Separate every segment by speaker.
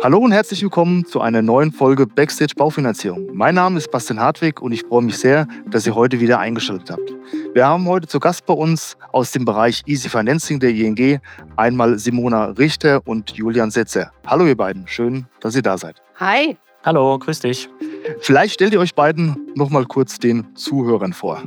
Speaker 1: Hallo und herzlich willkommen zu einer neuen Folge Backstage Baufinanzierung. Mein Name ist Bastian Hartwig und ich freue mich sehr, dass ihr heute wieder eingeschaltet habt. Wir haben heute zu Gast bei uns aus dem Bereich Easy Financing der ING einmal Simona Richter und Julian Setzer. Hallo ihr beiden, schön, dass ihr da seid.
Speaker 2: Hi.
Speaker 3: Hallo, grüß dich.
Speaker 1: Vielleicht stellt ihr euch beiden noch mal kurz den Zuhörern vor.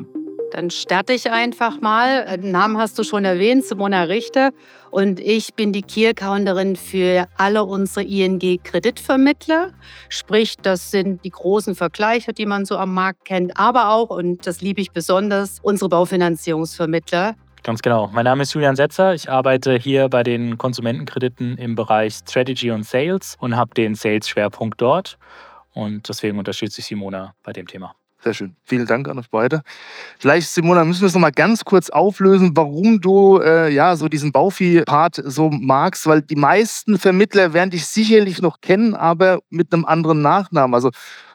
Speaker 2: Dann starte ich einfach mal. Den äh, Namen hast du schon erwähnt, Simona Richter. Und ich bin die Key-Accounterin für alle unsere ING-Kreditvermittler. Sprich, das sind die großen Vergleiche, die man so am Markt kennt, aber auch, und das liebe ich besonders, unsere Baufinanzierungsvermittler.
Speaker 3: Ganz genau. Mein Name ist Julian Setzer. Ich arbeite hier bei den Konsumentenkrediten im Bereich Strategy und Sales und habe den Sales-Schwerpunkt dort. Und deswegen unterstütze ich Simona bei dem Thema.
Speaker 1: Sehr schön. Vielen Dank an euch beide. Vielleicht, Simona, müssen wir es noch mal ganz kurz auflösen, warum du äh, ja so diesen Baufi-Part so magst, weil die meisten Vermittler werden dich sicherlich noch kennen, aber mit einem anderen Nachnamen. Also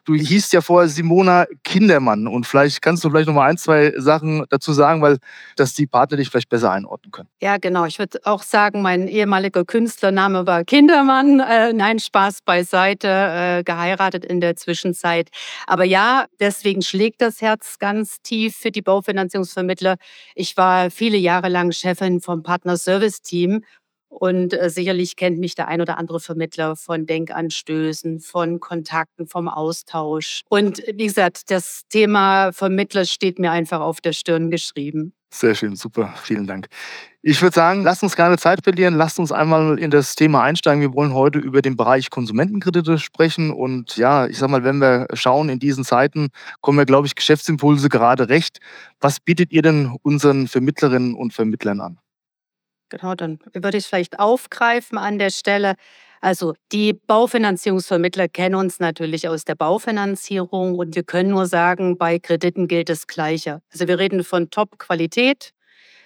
Speaker 1: Du hießt ja vorher Simona Kindermann und vielleicht kannst du vielleicht noch mal ein, zwei Sachen dazu sagen, weil dass die Partner dich vielleicht besser einordnen können.
Speaker 2: Ja, genau. Ich würde auch sagen, mein ehemaliger Künstlername war Kindermann. Äh, nein, Spaß beiseite, äh, geheiratet in der Zwischenzeit. Aber ja, deswegen schlägt das Herz ganz tief für die Baufinanzierungsvermittler. Ich war viele Jahre lang Chefin vom Partner Service Team und äh, sicherlich kennt mich der ein oder andere Vermittler von Denkanstößen, von Kontakten, vom Austausch. Und wie gesagt, das Thema Vermittler steht mir einfach auf der Stirn geschrieben.
Speaker 1: Sehr schön, super, vielen Dank. Ich würde sagen, lasst uns keine Zeit verlieren, lasst uns einmal in das Thema einsteigen. Wir wollen heute über den Bereich Konsumentenkredite sprechen. Und ja, ich sag mal, wenn wir schauen, in diesen Zeiten kommen wir, glaube ich, Geschäftsimpulse gerade recht. Was bietet ihr denn unseren Vermittlerinnen und Vermittlern an?
Speaker 2: Genau, dann würde ich es vielleicht aufgreifen an der Stelle. Also die Baufinanzierungsvermittler kennen uns natürlich aus der Baufinanzierung und wir können nur sagen, bei Krediten gilt das Gleiche. Also wir reden von Top-Qualität,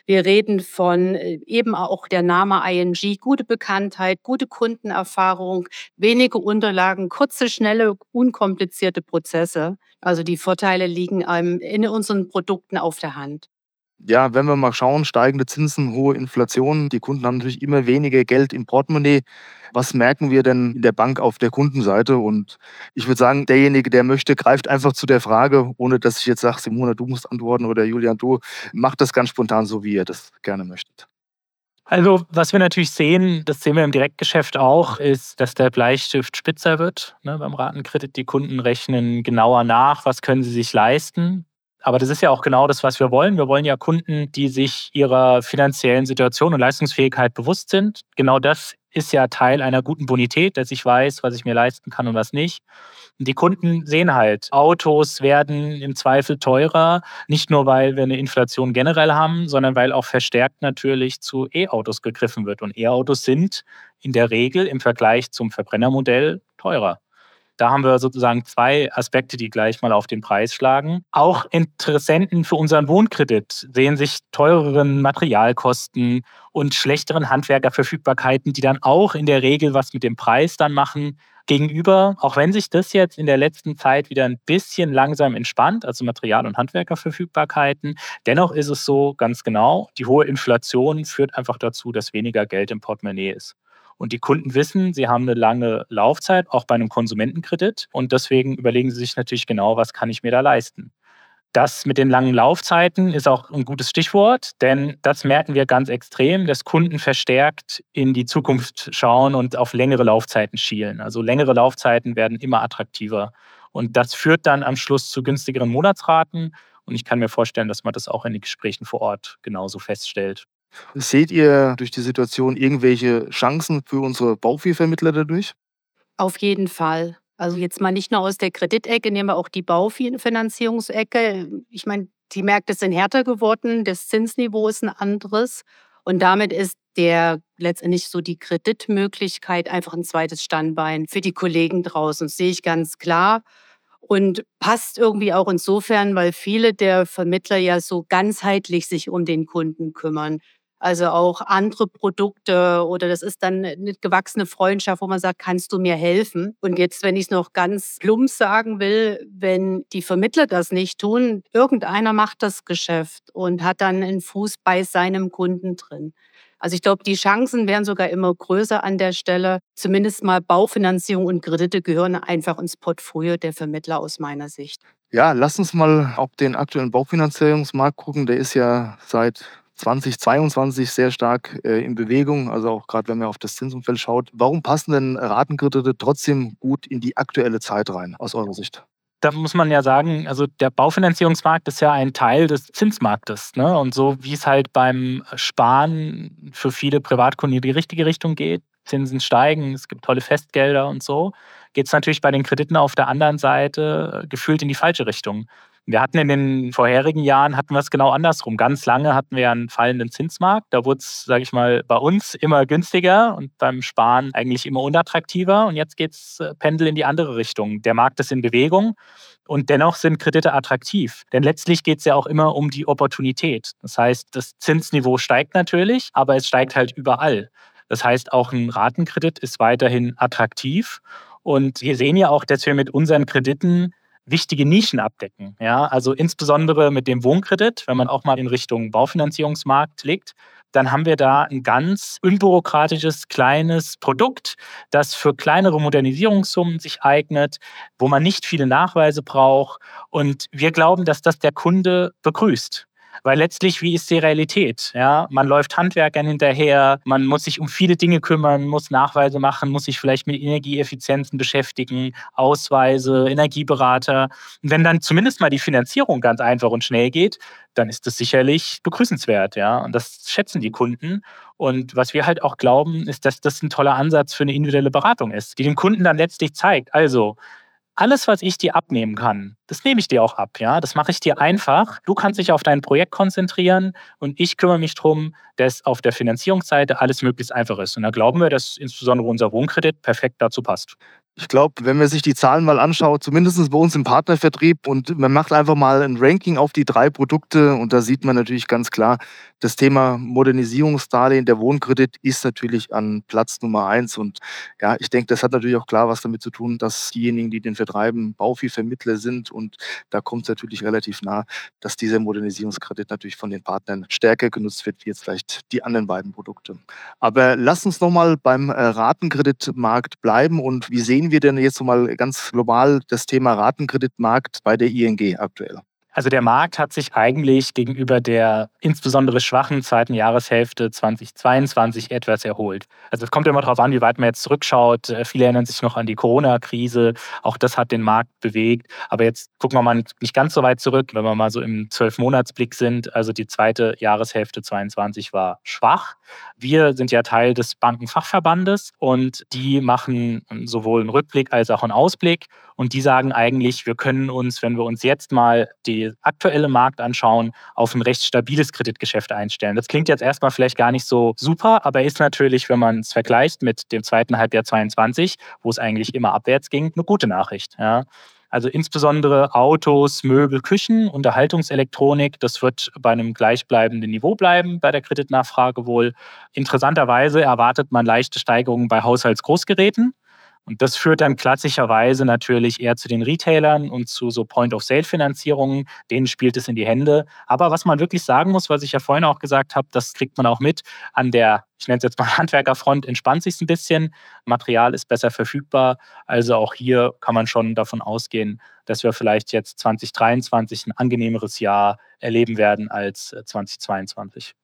Speaker 2: wir reden von äh, eben auch der Name ING, gute Bekanntheit, gute Kundenerfahrung, wenige Unterlagen, kurze, schnelle, unkomplizierte Prozesse. Also die Vorteile liegen in unseren Produkten auf der Hand
Speaker 1: ja, wenn wir mal schauen, steigende Zinsen, hohe Inflation, die Kunden haben natürlich immer weniger Geld im Portemonnaie. Was merken wir denn in der Bank auf der Kundenseite? Und ich würde sagen, derjenige, der möchte, greift einfach zu der Frage, ohne dass ich jetzt sage, Simona, du musst antworten oder Julian, du, macht das ganz spontan so, wie ihr das gerne möchtet.
Speaker 3: Also, was wir natürlich sehen, das sehen wir im Direktgeschäft auch, ist, dass der Bleistift spitzer wird. Ne, beim Ratenkredit, die Kunden rechnen genauer nach, was können sie sich leisten. Aber das ist ja auch genau das, was wir wollen. Wir wollen ja Kunden, die sich ihrer finanziellen Situation und Leistungsfähigkeit bewusst sind. Genau das ist ja Teil einer guten Bonität, dass ich weiß, was ich mir leisten kann und was nicht. Und die Kunden sehen halt, Autos werden im Zweifel teurer, nicht nur weil wir eine Inflation generell haben, sondern weil auch verstärkt natürlich zu E-Autos gegriffen wird. Und E-Autos sind in der Regel im Vergleich zum Verbrennermodell teurer. Da haben wir sozusagen zwei Aspekte, die gleich mal auf den Preis schlagen. Auch Interessenten für unseren Wohnkredit sehen sich teureren Materialkosten und schlechteren Handwerkerverfügbarkeiten, die dann auch in der Regel was mit dem Preis dann machen, gegenüber, auch wenn sich das jetzt in der letzten Zeit wieder ein bisschen langsam entspannt, also Material- und Handwerkerverfügbarkeiten, dennoch ist es so ganz genau, die hohe Inflation führt einfach dazu, dass weniger Geld im Portemonnaie ist. Und die Kunden wissen, sie haben eine lange Laufzeit, auch bei einem Konsumentenkredit. Und deswegen überlegen sie sich natürlich genau, was kann ich mir da leisten. Das mit den langen Laufzeiten ist auch ein gutes Stichwort, denn das merken wir ganz extrem, dass Kunden verstärkt in die Zukunft schauen und auf längere Laufzeiten schielen. Also längere Laufzeiten werden immer attraktiver. Und das führt dann am Schluss zu günstigeren Monatsraten. Und ich kann mir vorstellen, dass man das auch in den Gesprächen vor Ort genauso feststellt.
Speaker 1: Seht ihr durch die Situation irgendwelche Chancen für unsere Bauviehvermittler dadurch?
Speaker 2: Auf jeden Fall. Also jetzt mal nicht nur aus der Kreditecke, nehmen wir auch die Baufinanzierungsecke. Ich meine, die Märkte sind härter geworden, das Zinsniveau ist ein anderes. Und damit ist der letztendlich so die Kreditmöglichkeit einfach ein zweites Standbein für die Kollegen draußen. Das sehe ich ganz klar. Und passt irgendwie auch insofern, weil viele der Vermittler ja so ganzheitlich sich um den Kunden kümmern. Also auch andere Produkte oder das ist dann eine gewachsene Freundschaft, wo man sagt, kannst du mir helfen? Und jetzt, wenn ich es noch ganz plump sagen will, wenn die Vermittler das nicht tun, irgendeiner macht das Geschäft und hat dann einen Fuß bei seinem Kunden drin. Also ich glaube, die Chancen wären sogar immer größer an der Stelle. Zumindest mal Baufinanzierung und Kredite gehören einfach ins Portfolio der Vermittler aus meiner Sicht.
Speaker 1: Ja, lass uns mal auf den aktuellen Baufinanzierungsmarkt gucken. Der ist ja seit 2022 sehr stark äh, in Bewegung, also auch gerade wenn man auf das Zinsumfeld schaut. Warum passen denn Ratenkredite trotzdem gut in die aktuelle Zeit rein, aus eurer Sicht?
Speaker 3: da muss man ja sagen, also der Baufinanzierungsmarkt ist ja ein Teil des Zinsmarktes. Ne? Und so wie es halt beim Sparen für viele Privatkunden in die richtige Richtung geht, Zinsen steigen, es gibt tolle Festgelder und so, geht es natürlich bei den Krediten auf der anderen Seite gefühlt in die falsche Richtung. Wir hatten in den vorherigen Jahren hatten wir es genau andersrum. Ganz lange hatten wir einen fallenden Zinsmarkt. Da wurde es, sage ich mal, bei uns immer günstiger und beim Sparen eigentlich immer unattraktiver. Und jetzt geht es äh, Pendel in die andere Richtung. Der Markt ist in Bewegung und dennoch sind Kredite attraktiv. Denn letztlich geht es ja auch immer um die Opportunität. Das heißt, das Zinsniveau steigt natürlich, aber es steigt halt überall. Das heißt, auch ein Ratenkredit ist weiterhin attraktiv. Und wir sehen ja auch, dass wir mit unseren Krediten wichtige Nischen abdecken. Ja, also insbesondere mit dem Wohnkredit, wenn man auch mal in Richtung Baufinanzierungsmarkt legt, dann haben wir da ein ganz unbürokratisches, kleines Produkt, das für kleinere Modernisierungssummen sich eignet, wo man nicht viele Nachweise braucht. Und wir glauben, dass das der Kunde begrüßt. Weil letztlich, wie ist die Realität? Ja, man läuft Handwerkern hinterher, man muss sich um viele Dinge kümmern, muss Nachweise machen, muss sich vielleicht mit Energieeffizienzen beschäftigen, Ausweise, Energieberater. Und wenn dann zumindest mal die Finanzierung ganz einfach und schnell geht, dann ist das sicherlich begrüßenswert, ja. Und das schätzen die Kunden. Und was wir halt auch glauben, ist, dass das ein toller Ansatz für eine individuelle Beratung ist, die dem Kunden dann letztlich zeigt, also alles, was ich dir abnehmen kann, das nehme ich dir auch ab. Ja? Das mache ich dir einfach. Du kannst dich auf dein Projekt konzentrieren und ich kümmere mich darum, dass auf der Finanzierungsseite alles möglichst einfach ist. Und da glauben wir, dass insbesondere unser Wohnkredit perfekt dazu passt.
Speaker 1: Ich glaube, wenn man sich die Zahlen mal anschaut, zumindest bei uns im Partnervertrieb und man macht einfach mal ein Ranking auf die drei Produkte und da sieht man natürlich ganz klar, das Thema Modernisierungsdarlehen, der Wohnkredit ist natürlich an Platz Nummer eins. Und ja, ich denke, das hat natürlich auch klar was damit zu tun, dass diejenigen, die den vertreiben, Bauviehvermittler sind. Und da kommt es natürlich relativ nah, dass dieser Modernisierungskredit natürlich von den Partnern stärker genutzt wird, wie jetzt vielleicht die anderen beiden Produkte. Aber lass uns nochmal beim äh, Ratenkreditmarkt bleiben. Und wie sehen wir denn jetzt mal ganz global das Thema Ratenkreditmarkt bei der ING aktuell?
Speaker 3: Also der Markt hat sich eigentlich gegenüber der insbesondere schwachen zweiten Jahreshälfte 2022 etwas erholt. Also es kommt immer darauf an, wie weit man jetzt zurückschaut. Äh, viele erinnern sich noch an die Corona-Krise. Auch das hat den Markt bewegt. Aber jetzt gucken wir mal nicht ganz so weit zurück, wenn wir mal so im Zwölfmonatsblick sind. Also die zweite Jahreshälfte 22 war schwach. Wir sind ja Teil des Bankenfachverbandes und die machen sowohl einen Rückblick als auch einen Ausblick. Und die sagen eigentlich, wir können uns, wenn wir uns jetzt mal die aktuelle Markt anschauen, auf ein recht stabiles Kreditgeschäft einstellen. Das klingt jetzt erstmal vielleicht gar nicht so super, aber ist natürlich, wenn man es vergleicht mit dem zweiten Halbjahr 22, wo es eigentlich immer abwärts ging, eine gute Nachricht. Ja. Also insbesondere Autos, Möbel, Küchen, Unterhaltungselektronik, das wird bei einem gleichbleibenden Niveau bleiben bei der Kreditnachfrage wohl. Interessanterweise erwartet man leichte Steigerungen bei Haushaltsgroßgeräten. Und das führt dann klassischerweise natürlich eher zu den Retailern und zu so Point-of-Sale-Finanzierungen. Denen spielt es in die Hände. Aber was man wirklich sagen muss, was ich ja vorhin auch gesagt habe, das kriegt man auch mit an der, ich nenne es jetzt mal Handwerkerfront, entspannt sich ein bisschen. Material ist besser verfügbar. Also auch hier kann man schon davon ausgehen, dass wir vielleicht jetzt 2023 ein angenehmeres Jahr erleben werden als 2022.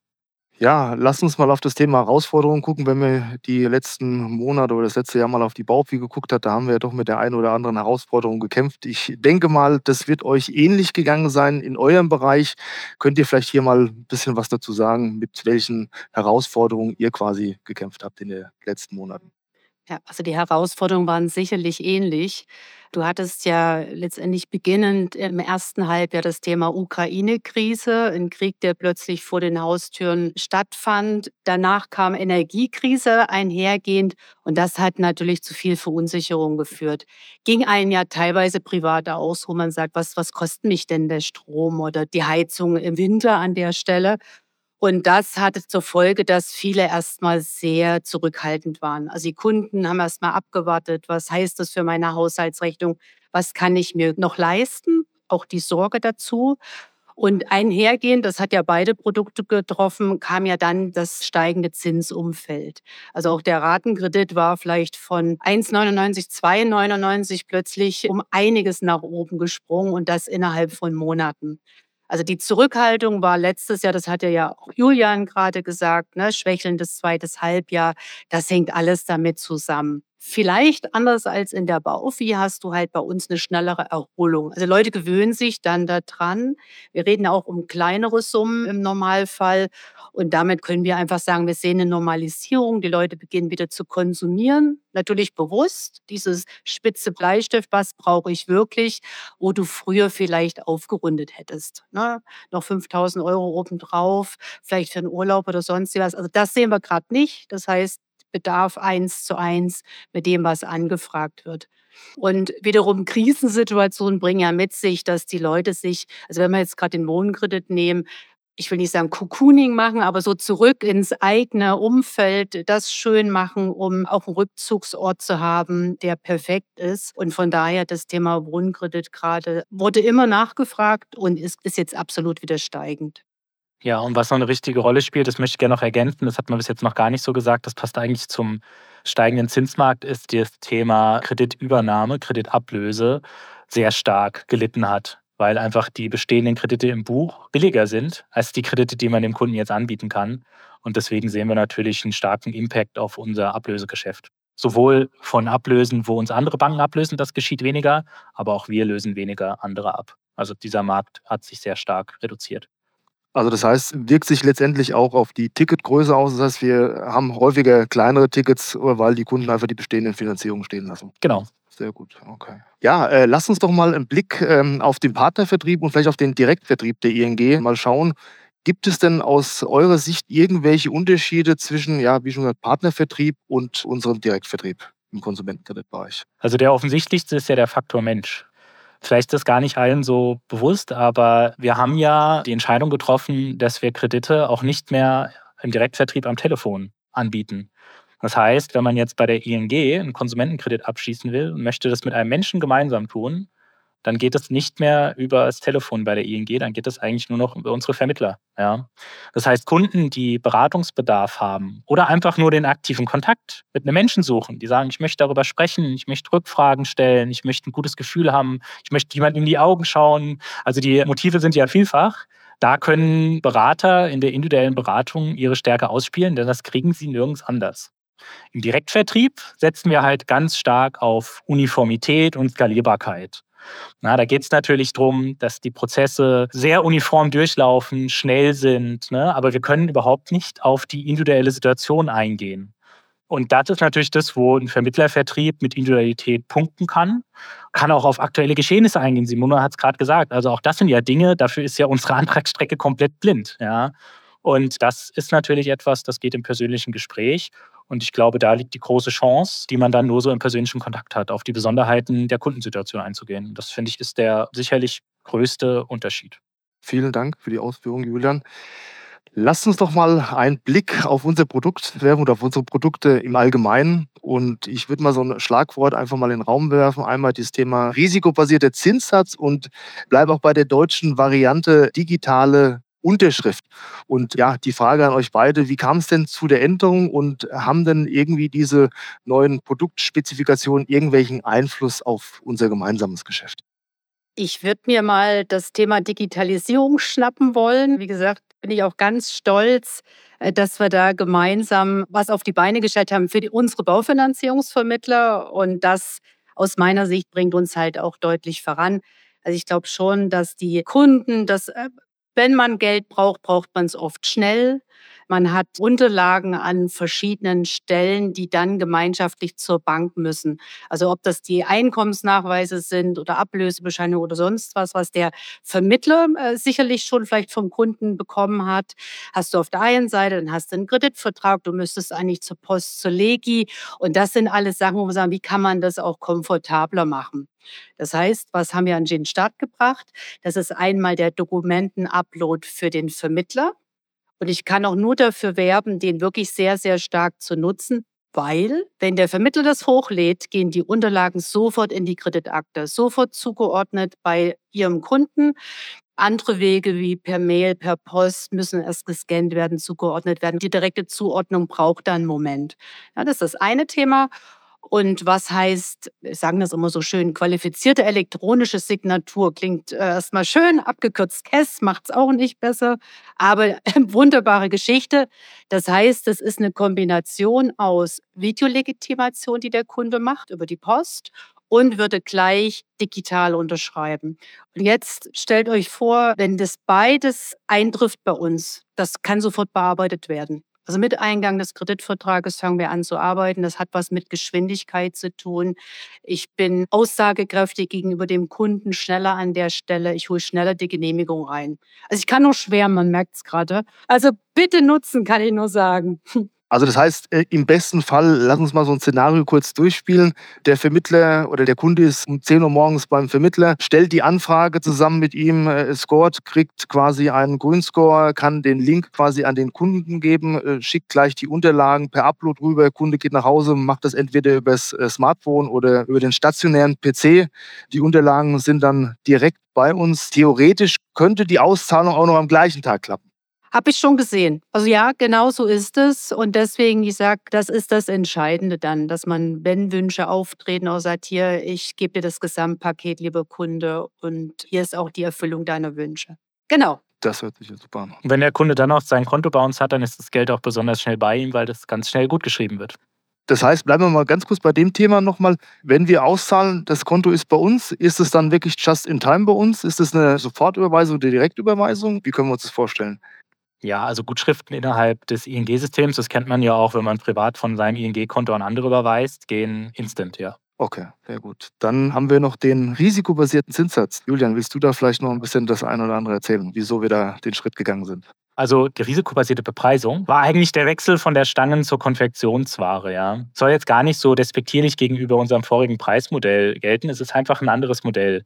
Speaker 1: Ja, lass uns mal auf das Thema Herausforderungen gucken. Wenn wir die letzten Monate oder das letzte Jahr mal auf die Baufi geguckt hat, da haben wir ja doch mit der einen oder anderen Herausforderung gekämpft. Ich denke mal, das wird euch ähnlich gegangen sein in eurem Bereich. Könnt ihr vielleicht hier mal ein bisschen was dazu sagen, mit welchen Herausforderungen ihr quasi gekämpft habt in den letzten Monaten?
Speaker 2: Ja, also die Herausforderungen waren sicherlich ähnlich. Du hattest ja letztendlich beginnend im ersten Halbjahr das Thema Ukraine-Krise, ein Krieg, der plötzlich vor den Haustüren stattfand. Danach kam Energiekrise einhergehend und das hat natürlich zu viel Verunsicherung geführt. Ging einem ja teilweise privat aus, wo man sagt, was, was kostet mich denn der Strom oder die Heizung im Winter an der Stelle? Und das hatte zur Folge, dass viele erstmal sehr zurückhaltend waren. Also die Kunden haben erstmal abgewartet, was heißt das für meine Haushaltsrechnung, was kann ich mir noch leisten, auch die Sorge dazu. Und einhergehend, das hat ja beide Produkte getroffen, kam ja dann das steigende Zinsumfeld. Also auch der Ratenkredit war vielleicht von 1,99, 2,99 plötzlich um einiges nach oben gesprungen und das innerhalb von Monaten. Also die Zurückhaltung war letztes Jahr, das hat ja auch Julian gerade gesagt, ne, schwächelndes zweites Halbjahr, das hängt alles damit zusammen. Vielleicht anders als in der Baufi hast du halt bei uns eine schnellere Erholung. Also Leute gewöhnen sich dann daran. Wir reden auch um kleinere Summen im Normalfall. Und damit können wir einfach sagen, wir sehen eine Normalisierung. Die Leute beginnen wieder zu konsumieren. Natürlich bewusst. Dieses spitze Bleistift, was brauche ich wirklich, wo du früher vielleicht aufgerundet hättest. Ne? Noch 5000 Euro obendrauf, vielleicht für einen Urlaub oder sonst was. Also das sehen wir gerade nicht. Das heißt, Bedarf eins zu eins mit dem, was angefragt wird. Und wiederum Krisensituationen bringen ja mit sich, dass die Leute sich, also wenn wir jetzt gerade den Wohnkredit nehmen, ich will nicht sagen Cocooning machen, aber so zurück ins eigene Umfeld, das schön machen, um auch einen Rückzugsort zu haben, der perfekt ist. Und von daher das Thema Wohnkredit gerade wurde immer nachgefragt und ist, ist jetzt absolut wieder steigend.
Speaker 3: Ja, und was noch eine richtige Rolle spielt, das möchte ich gerne noch ergänzen, das hat man bis jetzt noch gar nicht so gesagt, das passt eigentlich zum steigenden Zinsmarkt, ist das Thema Kreditübernahme, Kreditablöse sehr stark gelitten hat, weil einfach die bestehenden Kredite im Buch billiger sind als die Kredite, die man dem Kunden jetzt anbieten kann. Und deswegen sehen wir natürlich einen starken Impact auf unser Ablösegeschäft. Sowohl von Ablösen, wo uns andere Banken ablösen, das geschieht weniger, aber auch wir lösen weniger andere ab. Also dieser Markt hat sich sehr stark reduziert.
Speaker 1: Also das heißt, wirkt sich letztendlich auch auf die Ticketgröße aus. Das heißt, wir haben häufiger kleinere Tickets, weil die Kunden einfach die bestehenden Finanzierungen stehen lassen.
Speaker 3: Genau.
Speaker 1: Sehr gut, okay. Ja, äh, lass uns doch mal einen Blick ähm, auf den Partnervertrieb und vielleicht auf den Direktvertrieb der ING mal schauen. Gibt es denn aus eurer Sicht irgendwelche Unterschiede zwischen, ja, wie schon gesagt, Partnervertrieb und unserem Direktvertrieb im Konsumentenkreditbereich?
Speaker 3: Also der offensichtlichste ist ja der Faktor Mensch. Vielleicht ist das gar nicht allen so bewusst, aber wir haben ja die Entscheidung getroffen, dass wir Kredite auch nicht mehr im Direktvertrieb am Telefon anbieten. Das heißt, wenn man jetzt bei der ING einen Konsumentenkredit abschließen will und möchte das mit einem Menschen gemeinsam tun, dann geht es nicht mehr über das Telefon bei der ING, dann geht es eigentlich nur noch über unsere Vermittler. Ja. Das heißt, Kunden, die Beratungsbedarf haben oder einfach nur den aktiven Kontakt mit einem Menschen suchen, die sagen, ich möchte darüber sprechen, ich möchte Rückfragen stellen, ich möchte ein gutes Gefühl haben, ich möchte jemandem in die Augen schauen. Also die Motive sind ja vielfach. Da können Berater in der individuellen Beratung ihre Stärke ausspielen, denn das kriegen sie nirgends anders. Im Direktvertrieb setzen wir halt ganz stark auf Uniformität und Skalierbarkeit. Na, da geht es natürlich darum, dass die Prozesse sehr uniform durchlaufen, schnell sind, ne? aber wir können überhaupt nicht auf die individuelle Situation eingehen. Und das ist natürlich das, wo ein Vermittlervertrieb mit Individualität punkten kann, kann auch auf aktuelle Geschehnisse eingehen. Simona hat es gerade gesagt. Also auch das sind ja Dinge, dafür ist ja unsere Antragsstrecke komplett blind. Ja? Und das ist natürlich etwas, das geht im persönlichen Gespräch. Und ich glaube, da liegt die große Chance, die man dann nur so im persönlichen Kontakt hat, auf die Besonderheiten der Kundensituation einzugehen. Das finde ich ist der sicherlich größte Unterschied.
Speaker 1: Vielen Dank für die Ausführungen, Julian. Lasst uns doch mal einen Blick auf unser Produkt werfen oder auf unsere Produkte im Allgemeinen. Und ich würde mal so ein Schlagwort einfach mal in den Raum werfen. Einmal das Thema risikobasierter Zinssatz und bleibe auch bei der deutschen Variante digitale Unterschrift. Und ja, die Frage an euch beide, wie kam es denn zu der Änderung und haben denn irgendwie diese neuen Produktspezifikationen irgendwelchen Einfluss auf unser gemeinsames Geschäft?
Speaker 2: Ich würde mir mal das Thema Digitalisierung schnappen wollen. Wie gesagt, bin ich auch ganz stolz, äh, dass wir da gemeinsam was auf die Beine gestellt haben für die, unsere Baufinanzierungsvermittler. Und das aus meiner Sicht bringt uns halt auch deutlich voran. Also ich glaube schon, dass die Kunden das äh, wenn man Geld braucht, braucht man es oft schnell. Man hat Unterlagen an verschiedenen Stellen, die dann gemeinschaftlich zur Bank müssen. Also ob das die Einkommensnachweise sind oder Ablösebescheinigungen oder sonst was, was der Vermittler äh, sicherlich schon vielleicht vom Kunden bekommen hat, hast du auf der einen Seite, dann hast du einen Kreditvertrag, du müsstest eigentlich zur Post, zur Legi. Und das sind alles Sachen, wo wir sagen, wie kann man das auch komfortabler machen? Das heißt, was haben wir an den Start gebracht? Das ist einmal der Dokumentenupload für den Vermittler. Und ich kann auch nur dafür werben, den wirklich sehr, sehr stark zu nutzen, weil wenn der Vermittler das hochlädt, gehen die Unterlagen sofort in die Kreditakte, sofort zugeordnet bei Ihrem Kunden. Andere Wege wie per Mail, per Post müssen erst gescannt werden, zugeordnet werden. Die direkte Zuordnung braucht dann einen Moment. Ja, das ist das eine Thema. Und was heißt, wir sagen das immer so schön, qualifizierte elektronische Signatur klingt äh, erstmal schön, abgekürzt KESS macht es auch nicht besser, aber wunderbare Geschichte. Das heißt, es ist eine Kombination aus Videolegitimation, die der Kunde macht über die Post und würde gleich digital unterschreiben. Und jetzt stellt euch vor, wenn das beides eintrifft bei uns, das kann sofort bearbeitet werden. Also mit Eingang des Kreditvertrages fangen wir an zu arbeiten. Das hat was mit Geschwindigkeit zu tun. Ich bin aussagekräftig gegenüber dem Kunden, schneller an der Stelle. Ich hole schneller die Genehmigung rein. Also ich kann nur schwärmen, man merkt es gerade. Also bitte nutzen, kann ich nur sagen.
Speaker 1: Also das heißt, äh, im besten Fall, lass uns mal so ein Szenario kurz durchspielen. Der Vermittler oder der Kunde ist um 10 Uhr morgens beim Vermittler, stellt die Anfrage zusammen mit ihm, äh, scored, kriegt quasi einen Grünscore, kann den Link quasi an den Kunden geben, äh, schickt gleich die Unterlagen per Upload rüber. Der Kunde geht nach Hause, macht das entweder über das Smartphone oder über den stationären PC. Die Unterlagen sind dann direkt bei uns. Theoretisch könnte die Auszahlung auch noch am gleichen Tag klappen.
Speaker 2: Habe ich schon gesehen. Also ja, genau so ist es. Und deswegen, ich sage, das ist das Entscheidende dann, dass man, wenn Wünsche auftreten, auch sagt, hier, ich gebe dir das Gesamtpaket, lieber Kunde, und hier ist auch die Erfüllung deiner Wünsche. Genau.
Speaker 1: Das hört sich ja super an.
Speaker 3: Und wenn der Kunde dann auch sein Konto bei uns hat, dann ist das Geld auch besonders schnell bei ihm, weil das ganz schnell gut geschrieben wird.
Speaker 1: Das heißt, bleiben wir mal ganz kurz bei dem Thema nochmal. Wenn wir auszahlen, das Konto ist bei uns, ist es dann wirklich just in time bei uns? Ist es eine Sofortüberweisung oder Direktüberweisung? Wie können wir uns das vorstellen?
Speaker 3: Ja, also Gutschriften innerhalb des ING-Systems, das kennt man ja auch, wenn man privat von seinem ING-Konto an andere überweist, gehen instant, ja.
Speaker 1: Okay, sehr gut. Dann haben wir noch den risikobasierten Zinssatz. Julian, willst du da vielleicht noch ein bisschen das eine oder andere erzählen, wieso wir da den Schritt gegangen sind?
Speaker 3: Also die risikobasierte Bepreisung war eigentlich der Wechsel von der Stangen zur Konfektionsware. Ja. Soll jetzt gar nicht so despektierlich gegenüber unserem vorigen Preismodell gelten. Es ist einfach ein anderes Modell.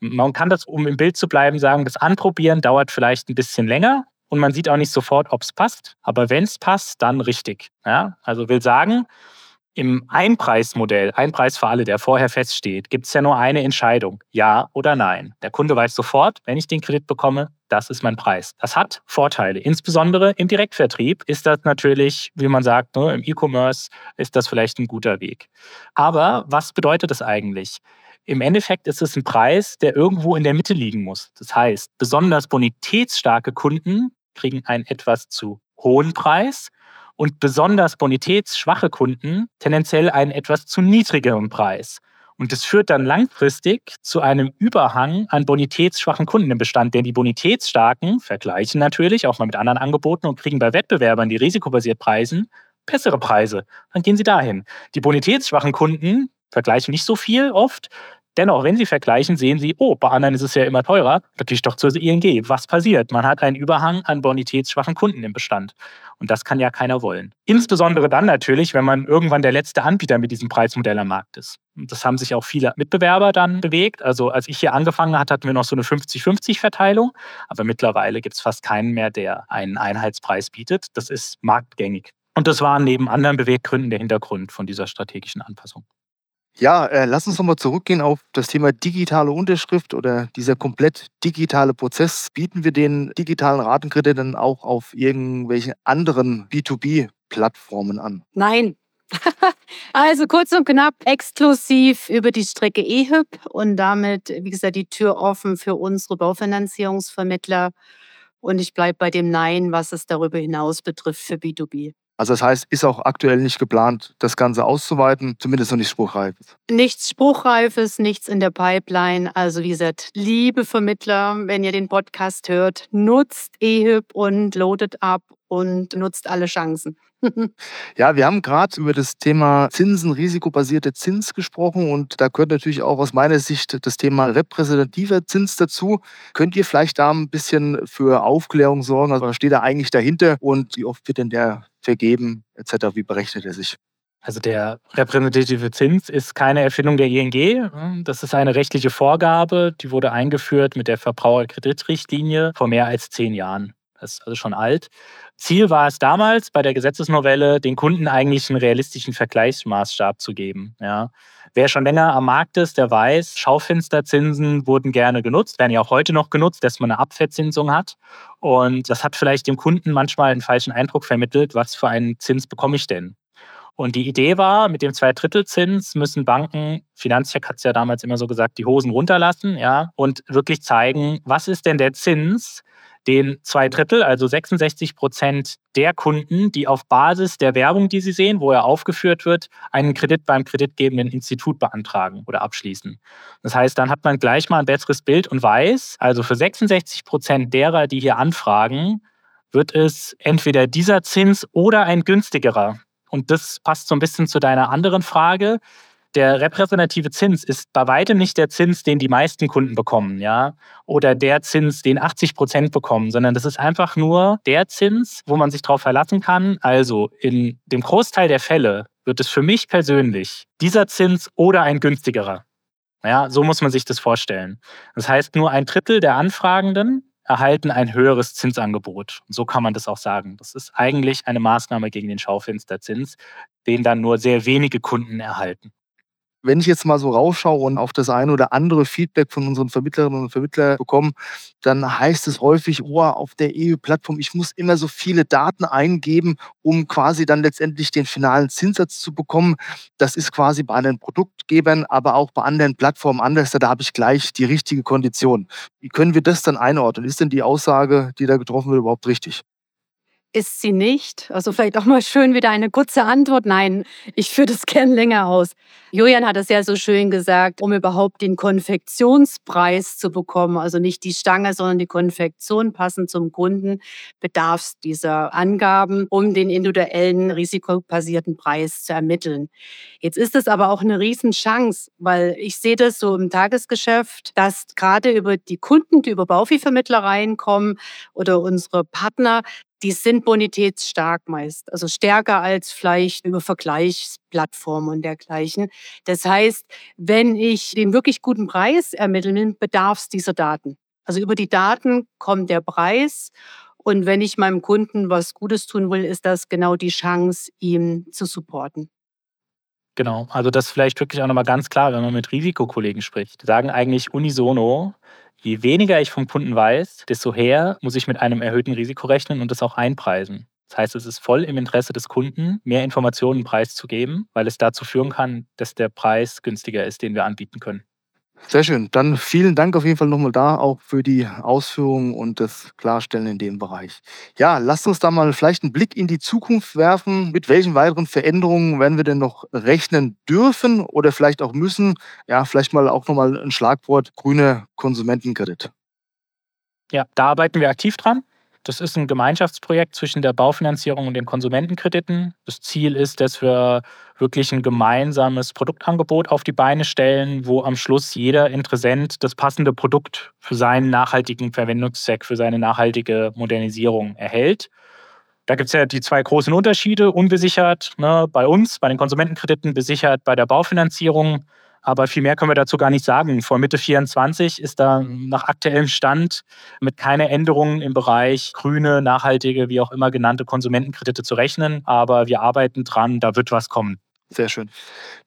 Speaker 3: Man kann das, um im Bild zu bleiben, sagen, das Anprobieren dauert vielleicht ein bisschen länger, und man sieht auch nicht sofort, ob es passt. Aber wenn es passt, dann richtig. Ja? Also will sagen, im Einpreismodell, Einpreis für alle, der vorher feststeht, gibt es ja nur eine Entscheidung, ja oder nein. Der Kunde weiß sofort, wenn ich den Kredit bekomme, das ist mein Preis. Das hat Vorteile. Insbesondere im Direktvertrieb ist das natürlich, wie man sagt, ne, im E-Commerce ist das vielleicht ein guter Weg. Aber was bedeutet das eigentlich? Im Endeffekt ist es ein Preis, der irgendwo in der Mitte liegen muss. Das heißt, besonders bonitätsstarke Kunden kriegen einen etwas zu hohen Preis und besonders bonitätsschwache Kunden tendenziell einen etwas zu niedrigeren Preis. Und das führt dann langfristig zu einem Überhang an bonitätsschwachen Kunden im Bestand, denn die bonitätsstarken vergleichen natürlich auch mal mit anderen Angeboten und kriegen bei Wettbewerbern, die risikobasiert preisen, bessere Preise. Dann gehen sie dahin. Die bonitätsschwachen Kunden vergleichen nicht so viel oft, Dennoch, wenn Sie vergleichen, sehen Sie, oh, bei anderen ist es ja immer teurer, natürlich doch zur ING. Was passiert? Man hat einen Überhang an bonitätsschwachen Kunden im Bestand. Und das kann ja keiner wollen. Insbesondere dann natürlich, wenn man irgendwann der letzte Anbieter mit diesem Preismodell am Markt ist. Das haben sich auch viele Mitbewerber dann bewegt. Also als ich hier angefangen hatte, hatten wir noch so eine 50-50-Verteilung. Aber mittlerweile gibt es fast keinen mehr, der einen Einheitspreis bietet. Das ist marktgängig. Und das war neben anderen Beweggründen der Hintergrund von dieser strategischen Anpassung.
Speaker 1: Ja, äh, lass uns nochmal zurückgehen auf das Thema digitale Unterschrift oder dieser komplett digitale Prozess. Bieten wir den digitalen Ratenkredit dann auch auf irgendwelchen anderen B2B-Plattformen an?
Speaker 2: Nein. also kurz und knapp exklusiv über die Strecke EHIP und damit, wie gesagt, die Tür offen für unsere Baufinanzierungsvermittler. Und ich bleibe bei dem Nein, was es darüber hinaus betrifft für B2B.
Speaker 1: Also das heißt, ist auch aktuell nicht geplant, das Ganze auszuweiten, zumindest noch nicht spruchreifes.
Speaker 2: Nichts Spruchreifes, nichts in der Pipeline. Also wie gesagt, liebe Vermittler, wenn ihr den Podcast hört, nutzt EHIP und loadet ab und nutzt alle Chancen.
Speaker 1: ja, wir haben gerade über das Thema Zinsen, risikobasierte Zins gesprochen und da gehört natürlich auch aus meiner Sicht das Thema repräsentativer Zins dazu. Könnt ihr vielleicht da ein bisschen für Aufklärung sorgen? Also was steht da eigentlich dahinter und wie oft wird denn der vergeben etc.? Wie berechnet er sich?
Speaker 3: Also der repräsentative Zins ist keine Erfindung der ING. Das ist eine rechtliche Vorgabe, die wurde eingeführt mit der Verbraucherkreditrichtlinie vor mehr als zehn Jahren. Das ist also schon alt. Ziel war es damals bei der Gesetzesnovelle, den Kunden eigentlich einen realistischen Vergleichsmaßstab zu geben. Ja. Wer schon länger am Markt ist, der weiß, Schaufensterzinsen wurden gerne genutzt, werden ja auch heute noch genutzt, dass man eine Abverzinsung hat. Und das hat vielleicht dem Kunden manchmal einen falschen Eindruck vermittelt, was für einen Zins bekomme ich denn? Und die Idee war, mit dem Zweidrittelzins müssen Banken, Finanzcheck hat es ja damals immer so gesagt, die Hosen runterlassen, ja, und wirklich zeigen, was ist denn der Zins, den zwei Drittel, also 66 Prozent der Kunden, die auf Basis der Werbung, die sie sehen, wo er aufgeführt wird, einen Kredit beim kreditgebenden Institut beantragen oder abschließen. Das heißt, dann hat man gleich mal ein besseres Bild und weiß, also für 66 Prozent derer, die hier anfragen, wird es entweder dieser Zins oder ein günstigerer. Und das passt so ein bisschen zu deiner anderen Frage der repräsentative Zins ist bei weitem nicht der Zins, den die meisten Kunden bekommen, ja, oder der Zins, den 80 Prozent bekommen, sondern das ist einfach nur der Zins, wo man sich darauf verlassen kann. Also in dem Großteil der Fälle wird es für mich persönlich dieser Zins oder ein günstigerer. Ja, so muss man sich das vorstellen. Das heißt, nur ein Drittel der Anfragenden erhalten ein höheres Zinsangebot. so kann man das auch sagen. Das ist eigentlich eine Maßnahme gegen den Schaufensterzins, den dann nur sehr wenige Kunden erhalten.
Speaker 1: Wenn ich jetzt mal so rausschaue und auf das eine oder andere Feedback von unseren Vermittlerinnen und Vermittlern bekomme, dann heißt es häufig, oh, auf der EU-Plattform, ich muss immer so viele Daten eingeben, um quasi dann letztendlich den finalen Zinssatz zu bekommen. Das ist quasi bei anderen Produktgebern, aber auch bei anderen Plattformen anders. Da habe ich gleich die richtige Kondition. Wie können wir das dann einordnen? Ist denn die Aussage, die da getroffen wird, überhaupt richtig?
Speaker 2: Ist sie nicht. Also vielleicht auch mal schön wieder eine kurze Antwort. Nein, ich führe das gern länger aus. Julian hat es ja so schön gesagt, um überhaupt den Konfektionspreis zu bekommen, also nicht die Stange, sondern die Konfektion passend zum Kunden, bedarf es dieser Angaben, um den individuellen risikobasierten Preis zu ermitteln. Jetzt ist es aber auch eine Riesenchance, weil ich sehe das so im Tagesgeschäft, dass gerade über die Kunden, die über Bauviehvermittler reinkommen oder unsere Partner, die sind bonitätsstark meist, also stärker als vielleicht über Vergleichsplattformen und dergleichen. Das heißt, wenn ich den wirklich guten Preis ermitteln will, bedarf es dieser Daten. Also über die Daten kommt der Preis. Und wenn ich meinem Kunden was Gutes tun will, ist das genau die Chance, ihm zu supporten.
Speaker 3: Genau, also das vielleicht wirklich auch nochmal ganz klar, wenn man mit Risikokollegen spricht. Sagen eigentlich unisono, Je weniger ich vom Kunden weiß, desto eher muss ich mit einem erhöhten Risiko rechnen und das auch einpreisen. Das heißt, es ist voll im Interesse des Kunden, mehr Informationen preiszugeben, weil es dazu führen kann, dass der Preis günstiger ist, den wir anbieten können.
Speaker 1: Sehr schön. Dann vielen Dank auf jeden Fall nochmal da auch für die Ausführungen und das Klarstellen in dem Bereich. Ja, lasst uns da mal vielleicht einen Blick in die Zukunft werfen. Mit welchen weiteren Veränderungen werden wir denn noch rechnen dürfen oder vielleicht auch müssen? Ja, vielleicht mal auch nochmal ein Schlagwort grüne Konsumentenkredit.
Speaker 3: Ja, da arbeiten wir aktiv dran. Das ist ein Gemeinschaftsprojekt zwischen der Baufinanzierung und den Konsumentenkrediten. Das Ziel ist, dass wir wirklich ein gemeinsames Produktangebot auf die Beine stellen, wo am Schluss jeder Interessent das passende Produkt für seinen nachhaltigen Verwendungszweck, für seine nachhaltige Modernisierung erhält. Da gibt es ja die zwei großen Unterschiede. Unbesichert ne, bei uns, bei den Konsumentenkrediten, besichert bei der Baufinanzierung. Aber viel mehr können wir dazu gar nicht sagen. Vor Mitte 24 ist da nach aktuellem Stand mit keiner Änderung im Bereich grüne, nachhaltige, wie auch immer genannte Konsumentenkredite zu rechnen. Aber wir arbeiten dran, da wird was kommen.
Speaker 1: Sehr schön.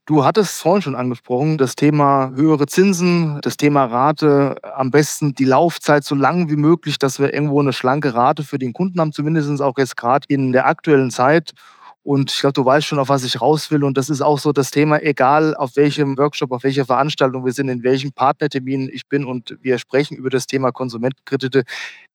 Speaker 1: Du hattest vorhin schon angesprochen, das Thema höhere Zinsen, das Thema Rate, am besten die Laufzeit so lang wie möglich, dass wir irgendwo eine schlanke Rate für den Kunden haben, zumindest auch jetzt gerade in der aktuellen Zeit. Und ich glaube, du weißt schon, auf was ich raus will. Und das ist auch so das Thema, egal auf welchem Workshop, auf welcher Veranstaltung wir sind, in welchem Partnertermin ich bin und wir sprechen über das Thema Konsumentenkredite.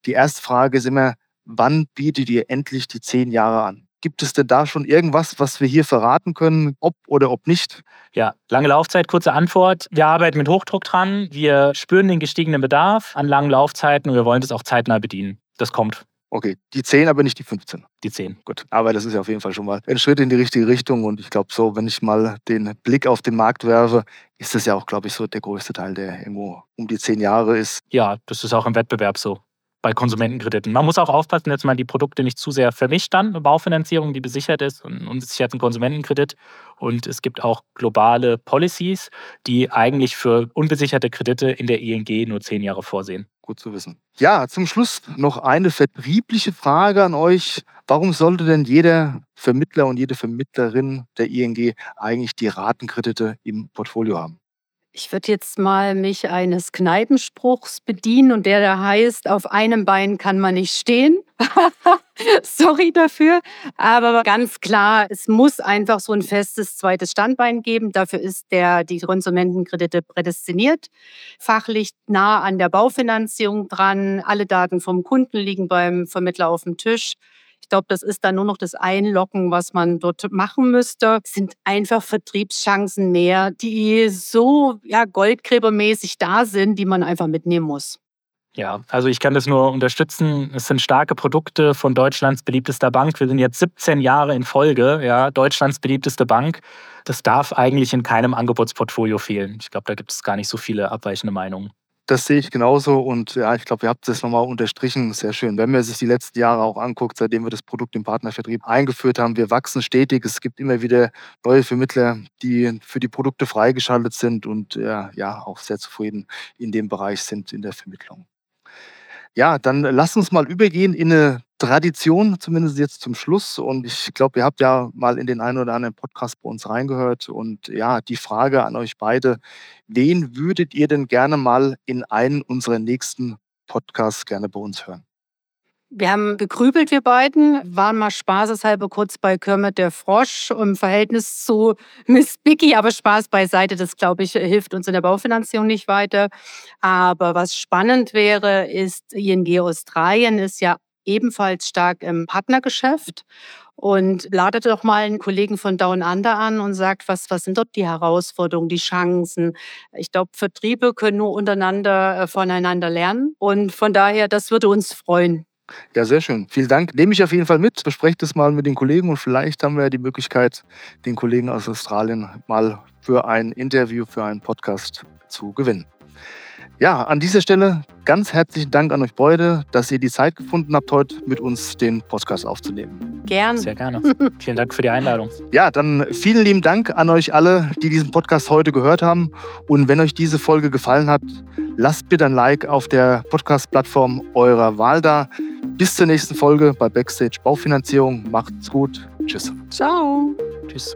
Speaker 1: Die erste Frage ist immer, wann bietet ihr endlich die zehn Jahre an? Gibt es denn da schon irgendwas, was wir hier verraten können, ob oder ob nicht?
Speaker 3: Ja, lange Laufzeit, kurze Antwort. Wir arbeiten mit Hochdruck dran. Wir spüren den gestiegenen Bedarf an langen Laufzeiten und wir wollen das auch zeitnah bedienen. Das kommt.
Speaker 1: Okay, die 10, aber nicht die 15.
Speaker 3: Die 10.
Speaker 1: Gut, aber das ist ja auf jeden Fall schon mal ein Schritt in die richtige Richtung. Und ich glaube, so, wenn ich mal den Blick auf den Markt werfe, ist das ja auch, glaube ich, so der größte Teil, der irgendwo um die 10 Jahre ist.
Speaker 3: Ja, das ist auch im Wettbewerb so bei Konsumentenkrediten. Man muss auch aufpassen, dass man die Produkte nicht zu sehr vermischt dann. Eine Baufinanzierung, die besichert ist und unbesichert ein Konsumentenkredit. Und es gibt auch globale Policies, die eigentlich für unbesicherte Kredite in der ING nur 10 Jahre vorsehen.
Speaker 1: Gut zu wissen. Ja, zum Schluss noch eine vertriebliche Frage an euch. Warum sollte denn jeder Vermittler und jede Vermittlerin der ING eigentlich die Ratenkredite im Portfolio haben?
Speaker 2: Ich würde jetzt mal mich eines Kneipenspruchs bedienen und der da heißt, auf einem Bein kann man nicht stehen. Sorry dafür. Aber ganz klar, es muss einfach so ein festes zweites Standbein geben. Dafür ist der, die Konsumentenkredite prädestiniert. Fachlich nah an der Baufinanzierung dran. Alle Daten vom Kunden liegen beim Vermittler auf dem Tisch. Ich glaube, das ist dann nur noch das Einlocken, was man dort machen müsste. Es sind einfach Vertriebschancen mehr, die so ja, goldgräbermäßig da sind, die man einfach mitnehmen muss.
Speaker 3: Ja, also ich kann das nur unterstützen. Es sind starke Produkte von Deutschlands beliebtester Bank. Wir sind jetzt 17 Jahre in Folge, ja, Deutschlands beliebteste Bank. Das darf eigentlich in keinem Angebotsportfolio fehlen. Ich glaube, da gibt es gar nicht so viele abweichende Meinungen.
Speaker 1: Das sehe ich genauso und ja, ich glaube, ihr habt das nochmal unterstrichen. Sehr schön. Wenn man sich die letzten Jahre auch anguckt, seitdem wir das Produkt im Partnervertrieb eingeführt haben, wir wachsen stetig. Es gibt immer wieder neue Vermittler, die für die Produkte freigeschaltet sind und ja, ja auch sehr zufrieden in dem Bereich sind in der Vermittlung. Ja, dann lass uns mal übergehen in eine Tradition, zumindest jetzt zum Schluss. Und ich glaube, ihr habt ja mal in den einen oder anderen Podcast bei uns reingehört. Und ja, die Frage an euch beide, wen würdet ihr denn gerne mal in einen unserer nächsten Podcasts gerne bei uns hören?
Speaker 2: Wir haben gegrübelt, wir beiden, waren mal spaßeshalber kurz bei Kermit der Frosch im Verhältnis zu Miss Bicky, aber Spaß beiseite, das glaube ich hilft uns in der Baufinanzierung nicht weiter. Aber was spannend wäre, ist, ING Australien ist ja ebenfalls stark im Partnergeschäft und ladet doch mal einen Kollegen von Down Under an und sagt, was, was sind dort die Herausforderungen, die Chancen. Ich glaube, Vertriebe können nur untereinander äh, voneinander lernen und von daher, das würde uns freuen.
Speaker 1: Ja, sehr schön. Vielen Dank. Nehme ich auf jeden Fall mit. Bespreche das mal mit den Kollegen und vielleicht haben wir ja die Möglichkeit, den Kollegen aus Australien mal für ein Interview, für einen Podcast zu gewinnen. Ja, an dieser Stelle ganz herzlichen Dank an euch beide, dass ihr die Zeit gefunden habt, heute mit uns den Podcast aufzunehmen.
Speaker 2: Gerne.
Speaker 3: Sehr gerne. Vielen Dank für die Einladung.
Speaker 1: Ja, dann vielen lieben Dank an euch alle, die diesen Podcast heute gehört haben. Und wenn euch diese Folge gefallen hat, lasst bitte ein Like auf der Podcast-Plattform eurer Wahl da. Bis zur nächsten Folge bei Backstage Baufinanzierung. Macht's gut. Tschüss.
Speaker 2: Ciao.
Speaker 3: Tschüss.